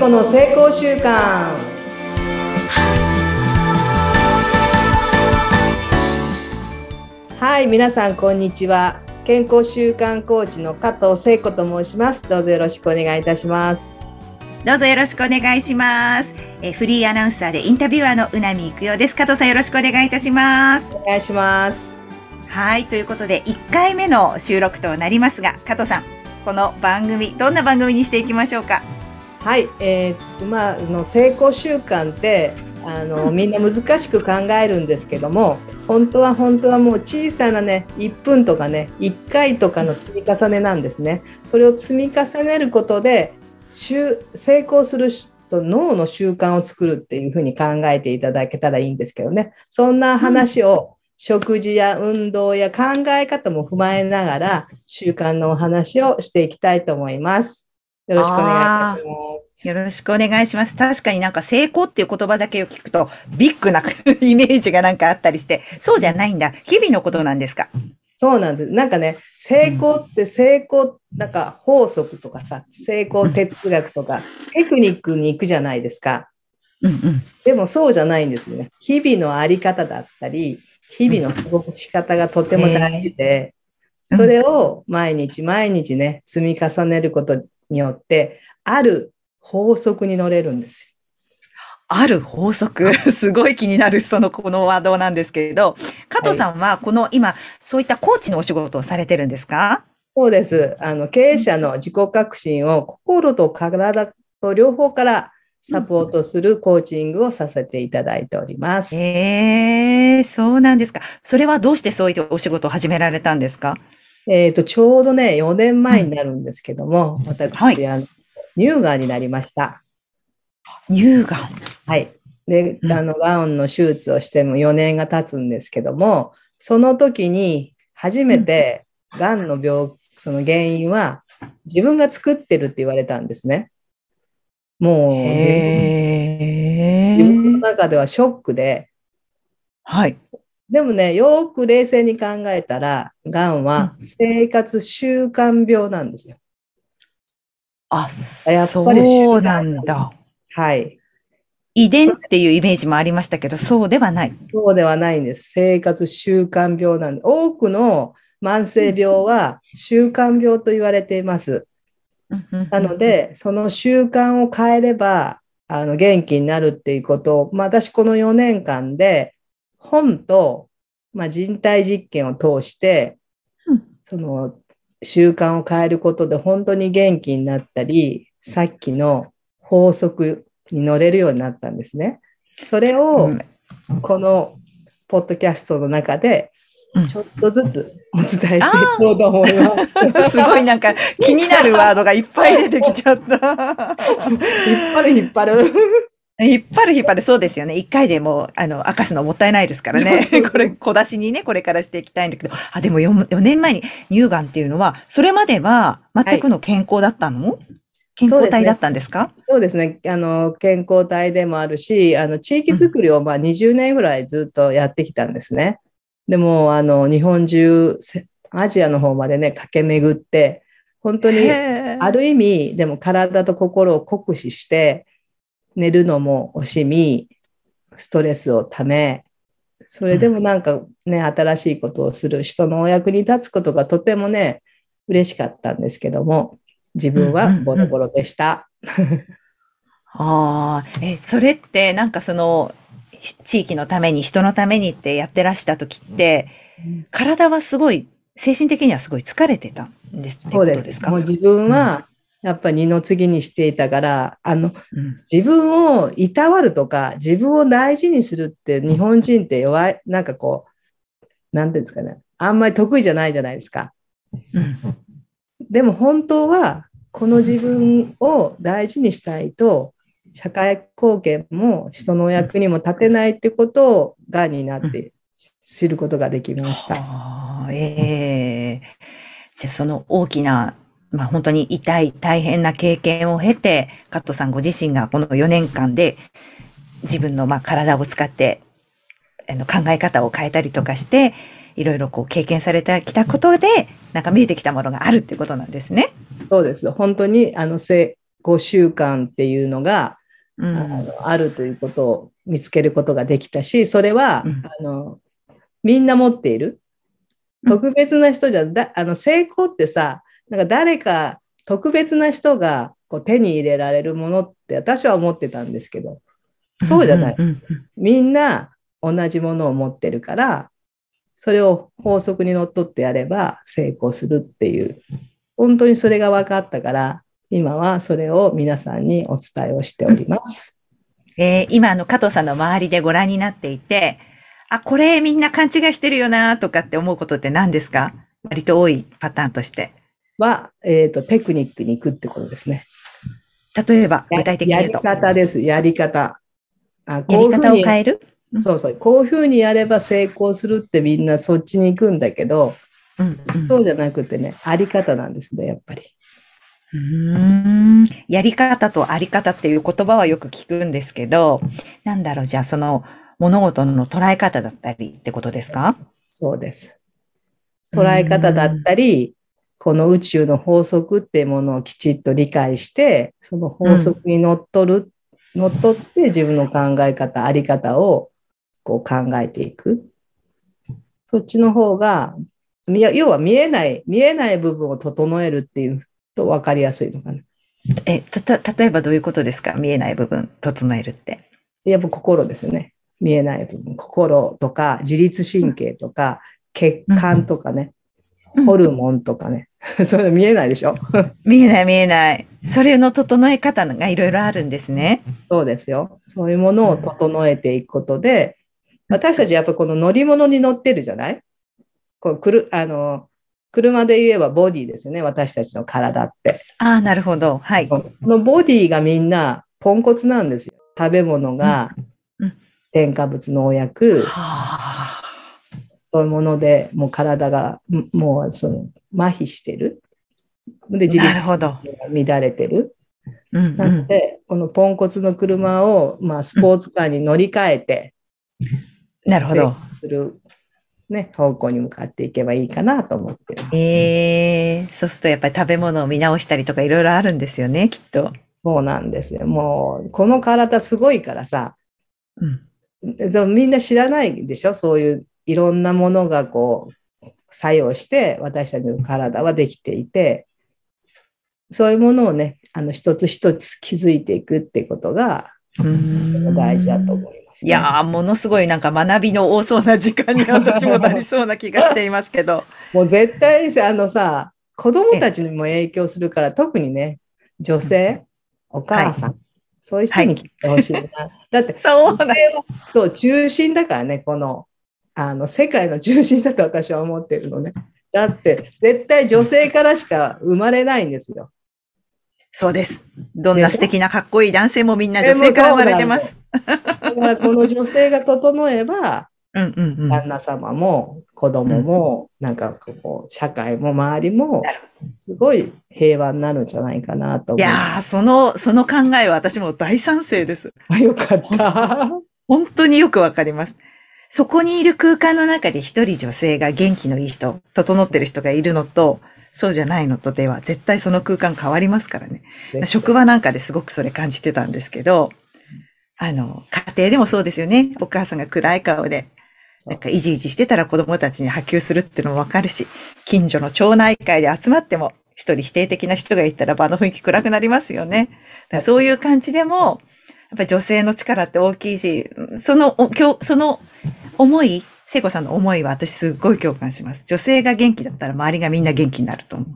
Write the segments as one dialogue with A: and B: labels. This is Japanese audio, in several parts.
A: 子の成功習慣はい皆さんこんにちは。健康習慣コーチの加藤聖子と申します。どうぞよろしくお願いいたします。
B: どうぞよろしくお願いします。えフリーアナウンサーでインタビュアーのうなみいくよです。加藤さんよろしくお願いいたします。
A: お願いします。
B: はいということで1回目の収録となりますが加藤さんこの番組どんな番組にしていきましょうか？
A: はい、えー、まあの成功習慣ってあのみんな難しく考えるんですけども本当は本当はもう小さなね1分とかね1回とかの積み重ねなんですね。それを積み重ねることで成功するその脳の習慣を作るっていうふうに考えていただけたらいいんですけどねそんな話を食事や運動や考え方も踏まえながら習慣のお話をしていきたいと思います。よろしくお願いします。
B: よろしくお願いします。確かになんか成功っていう言葉だけを聞くとビッグなイメージがなんかあったりして、そうじゃないんだ。日々のことなんですか？
A: そうなんです。なんかね、成功って成功、なんか法則とかさ、成功哲学とか、テクニックに行くじゃないですか。うんうん、でもそうじゃないんですよね。日々のあり方だったり、日々の過ごし方がとても大事で、それを毎日毎日ね、積み重ねることによって、ある法則に乗れるんですよ。
B: ある法則？すごい気になる、その、このワードなんですけれど、加藤さんは、この今、そういったコーチのお仕事をされてるんですか？
A: そうです。あの、経営者の自己革新を心と体と両方からサポートするコーチングをさせていただいております。
B: ええー、そうなんですか。それはどうしてそういったお仕事を始められたんですか？
A: えっ、ー、と、ちょうどね、4年前になるんですけども、うん、私、はい、あの乳がんになりました。
B: 乳がん
A: はい。で、あの、がんの手術をしても4年が経つんですけども、その時に初めて、がんの病、その原因は自分が作ってるって言われたんですね。もう自分の中ではショックで、
B: はい。
A: でもね、よく冷静に考えたら、がんは生活習慣病なんですよ。
B: あ、やっぱりそうなんだ。
A: はい。
B: 遺伝っていうイメージもありましたけど、そうではない。
A: そうではないんです。生活習慣病なんで。多くの慢性病は習慣病と言われています。なので、その習慣を変えれば、あの、元気になるっていうことを、まあ私この4年間で、本と、まあ人体実験を通して、その習慣を変えることで本当に元気になったり、さっきの法則に乗れるようになったんですね。それを、このポッドキャストの中で、ちょっとずつお伝えしていこうと思いま
B: す。すごいなんか気になるワードがいっぱい出てきちゃった。引っ
A: 張る引っ張る。
B: 引っ張る引っ張る、そうですよね。一回でも、あの、明かすのもったいないですからね。これ、小出しにね、これからしていきたいんだけど、あ、でも 4, 4年前に乳がんっていうのは、それまでは全くの健康だったの、はい、健康体だったんですか？
A: そうですね。あの、健康体でもあるし、あの、地域づくりをまあ20年ぐらいずっとやってきたんですね。でも、あの、日本中、アジアの方までね、駆け巡って、本当に、ある意味、でも体と心を酷使して、寝るのも惜しみ、ストレスをため、それでもなんかね、新しいことをする人のお役に立つことがとてもね、嬉しかったんですけども、自分はボロボロでした。
B: ああ、え、それってなんかその、地域のために、人のためにってやってらした時って、体はすごい、精神的にはすごい疲れてたんですってことですか？
A: もう自分はやっぱ二の次にしていたから、あの、うん、自分をいたわるとか、自分を大事にするって日本人って弱い、なんかこう、なんていうんですかね、あんまり得意じゃないじゃないですか。うん、でも本当は、この自分を大事にしたいと、社会貢献も人の役にも立てないってことを、がんになって知ることができました。
B: ええ。ー、じゃあその大きなまあ本当に痛い、大変な経験を経て、カットさんご自身がこの4年間で自分のまあ体を使ってあの考え方を変えたりとかして、いろいろこう経験されてきたことで、なんか見えてきたものがあるってことなんですね。
A: そうです。本当に、あの、せ5週間っていうのが、
B: うん
A: あのあるということを見つけることができたし、それは、
B: うん
A: あのみんな持っている。
B: うん
A: 特別な人じゃだあの成功ってさ、なんか誰か特別な人がこう手に入れられるものって私は思ってたんですけど、そうじゃない。みんな同じものを持ってるから、それを法則にのっとってやれば成功するっていう、本当にそれが分かったから、今はそれを皆さんにお伝えをしております。
B: えー今、あの、加藤さんの周りでご覧になっていて、あ、これみんな勘違いしてるよなとかって思うことって何ですか？割と多いパターンとして。
A: は、えっ、と、テクニックに行くってことですね。
B: 例えば、具体的に
A: やり。方です、やり方。あ
B: やり方を変
A: え
B: える
A: そうそう、こういうふうにやれば成功するってみんなそっちに行くんだけど、
B: うんうん
A: そうじゃなくてね、あり方なんですね、やっぱり。
B: うーんやり方とあり方っていう言葉はよく聞くんですけど、なんだろう、じゃあその物事の捉え方だったりってことですか？
A: そうです。捉え方だったり、この宇宙の法則っていうものをきちっと理解して、その法則にのっとる、のっとって自分の考え方、あり方をこう考えていく。そっちの方が、み要は見えない、見えない部分を整えるっていうと分かりやすいのかな。
B: え、た、た、例えばどういうことですか？見えない部分、整えるって。
A: やっぱ心ですよね。見えない部分。心とか、自律神経とか、血管とかね、
B: うん
A: ホルモンとかね。それ見えないでしょ？
B: 見えない見えない。それの整え方がいろいろあるんですね。
A: そうですよ。そういうものを整えていくことで、私たちやっぱこの乗り物に乗ってるじゃない？こうくるあの車で言えばボディですよね。私たちの体って。
B: ああ、なるほど。はい。
A: このボディがみんなポンコツなんですよ。食べ物が
B: うんうん
A: 添加物農薬、
B: はあ。
A: そういうものでもう体がんもうその麻痺してる。で、自律。が乱れてる。
B: うんう。
A: ので、このポンコツの車を、まあ、スポーツカーに乗り換えて、
B: なるほど。
A: する、ね、方向に向かっていけばいいかなと思ってる。
B: ええそうするとやっぱり食べ物を見直したりとかいろいろあるんですよね、きっと。
A: そうなんですよ。もう、この体すごいからさ、
B: うん。
A: でもみんな知らないでしょ？そういういろんなものがこう、作用して私たちの体はできていて、そういうものをね、あの、一つ一つ気づいていくってことが大事だと思います、ね。
B: いやー、ものすごいなんか学びの多そうな時間に 私もなりそうな気がしていますけど。
A: もう絶対にさあのさ、子供たちにも影響するから、特にね、女性、お母さん、そういう人に聞いてほしいな。だって、
B: そう、
A: 中心だからね、この、あの、世界の中心だと私は思ってるのね。だって、絶対女性からしか生まれないんですよ。
B: そうです。どんな素敵なかっこいい男性もみんな女性から生まれてます。
A: だから、この女性が整えば、
B: うんうんうん。
A: 旦那様も子供も、なんかこう、社会も周りもすごい平和になるんじゃないかなと思う。
B: いやー、その、その考えは私も大賛成です。
A: あよかった。
B: 本当によくわかります。そこにいる空間の中で一人女性が元気のいい人、整ってる人がいるのと、そうじゃないのとでは絶対その空間変わりますからね。職場なんかですごくそれ感じてたんですけど、あの、家庭でもそうですよね。お母さんが暗い顔で、なんかいじいじしてたら子供たちに波及するっていうのもわかるし、近所の町内会で集まっても一人否定的な人がいたら場の雰囲気暗くなりますよね。そういう感じでも、やっぱり女性の力って大きいし、その、お今日、その思い、聖子さんの思いは私すっごい共感します。女性が元気だったら周りがみんな元気になると思う。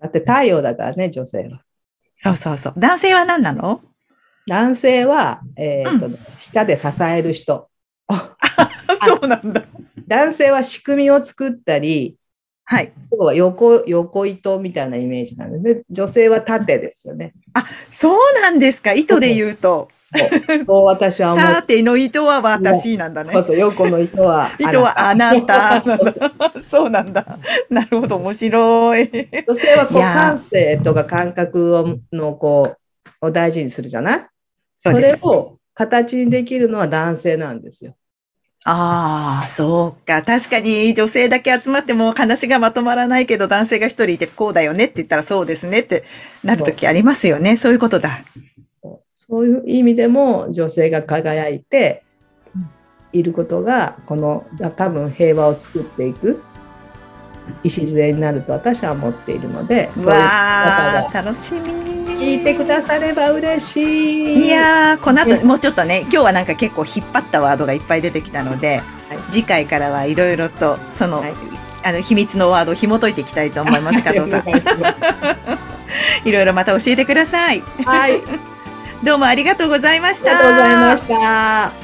A: だって太陽だからね、女性は。
B: そうそうそう。男性は何なの？
A: 男性は、えーと下で支える人。あ
B: そうなんだ。
A: 男性は仕組みを作ったり、
B: はい。
A: 横横糸みたいなイメージなんですね。女性は縦ですよね。
B: そうなんですか？糸で言うと。
A: そう私は思う。
B: 縦の糸は私なんだね
A: そ。うそう、横の糸は。
B: 糸はあなた。そうなんだ。なるほど、面白い。
A: 女性はこう感性とか感覚をのこうを大事にするじゃない？それを形にできるのは男性なんですよ。
B: ああ、そうか。確かに女性だけ集まっても話がまとまらないけど男性が一人いてこうだよねって言ったらそうですねってなるときありますよね。そういうことだ。
A: そういう意味でも女性が輝いていることがこの多分平和を作っていく礎になると私は思っているので、
B: そういう方が楽しみ
A: 聞いてくだされば嬉しい。
B: いやー、この後、もうちょっとね、今日はなんか結構引っ張ったワードがいっぱい出てきたので、はい、次回からはいろいろと、その、はい、あの、秘密のワードを紐解いていきたいと思います、加藤さん。いろいろまた教えてください。
A: はい。
B: どうもありがとうございました。
A: ありがとうございました。